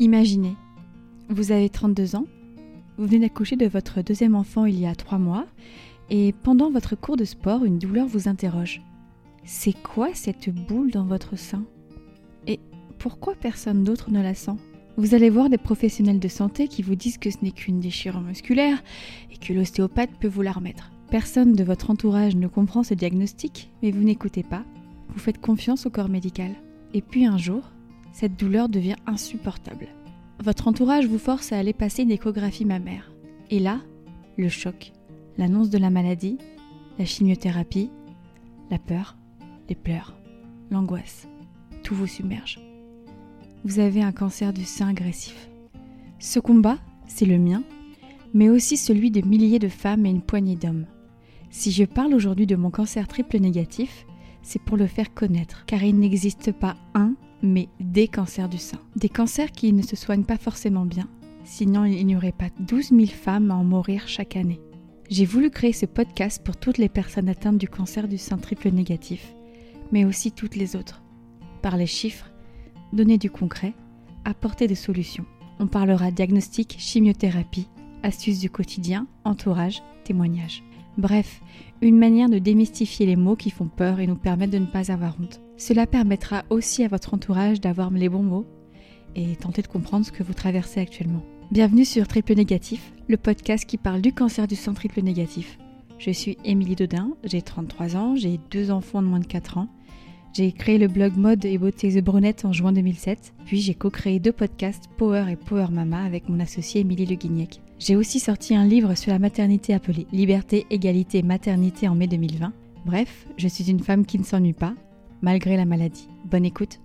Imaginez, vous avez 32 ans, vous venez d'accoucher de votre deuxième enfant il y a 3 mois, et pendant votre cours de sport, une douleur vous interroge. C'est quoi cette boule dans votre sein? Et pourquoi personne d'autre ne la sent? Vous allez voir des professionnels de santé qui vous disent que ce n'est qu'une déchirure musculaire et que l'ostéopathe peut vous la remettre. Personne de votre entourage ne comprend ce diagnostic, mais vous n'écoutez pas. Vous faites confiance au corps médical. Et puis un jour, cette douleur devient insupportable. Votre entourage vous force à aller passer une échographie mammaire. Et là, le choc, l'annonce de la maladie, la chimiothérapie, la peur, les pleurs, l'angoisse, tout vous submerge. Vous avez un cancer du sein agressif. Ce combat, c'est le mien, mais aussi celui de milliers de femmes et une poignée d'hommes. Si je parle aujourd'hui de mon cancer triple négatif, c'est pour le faire connaître, car il n'existe pas un mais des cancers du sein. Des cancers qui ne se soignent pas forcément bien, sinon il n'y aurait pas 12 000 femmes à en mourir chaque année. J'ai voulu créer ce podcast pour toutes les personnes atteintes du cancer du sein triple négatif, mais aussi toutes les autres. Par les chiffres, donner du concret, apporter des solutions. On parlera diagnostic, chimiothérapie, astuces du quotidien, entourage, témoignages. Bref, une manière de démystifier les mots qui font peur et nous permettre de ne pas avoir honte. Cela permettra aussi à votre entourage d'avoir les bons mots et tenter de comprendre ce que vous traversez actuellement. Bienvenue sur Triple Négatif, le podcast qui parle du cancer du sang triple négatif. Je suis Émilie Dodin, j'ai 33 ans, j'ai deux enfants de moins de 4 ans. J'ai créé le blog mode et beauté The Brunette en juin 2007, puis j'ai co-créé deux podcasts Power et Power Mama avec mon associé Émilie Le Guignec. J'ai aussi sorti un livre sur la maternité appelé Liberté, égalité, maternité en mai 2020. Bref, je suis une femme qui ne s'ennuie pas, malgré la maladie. Bonne écoute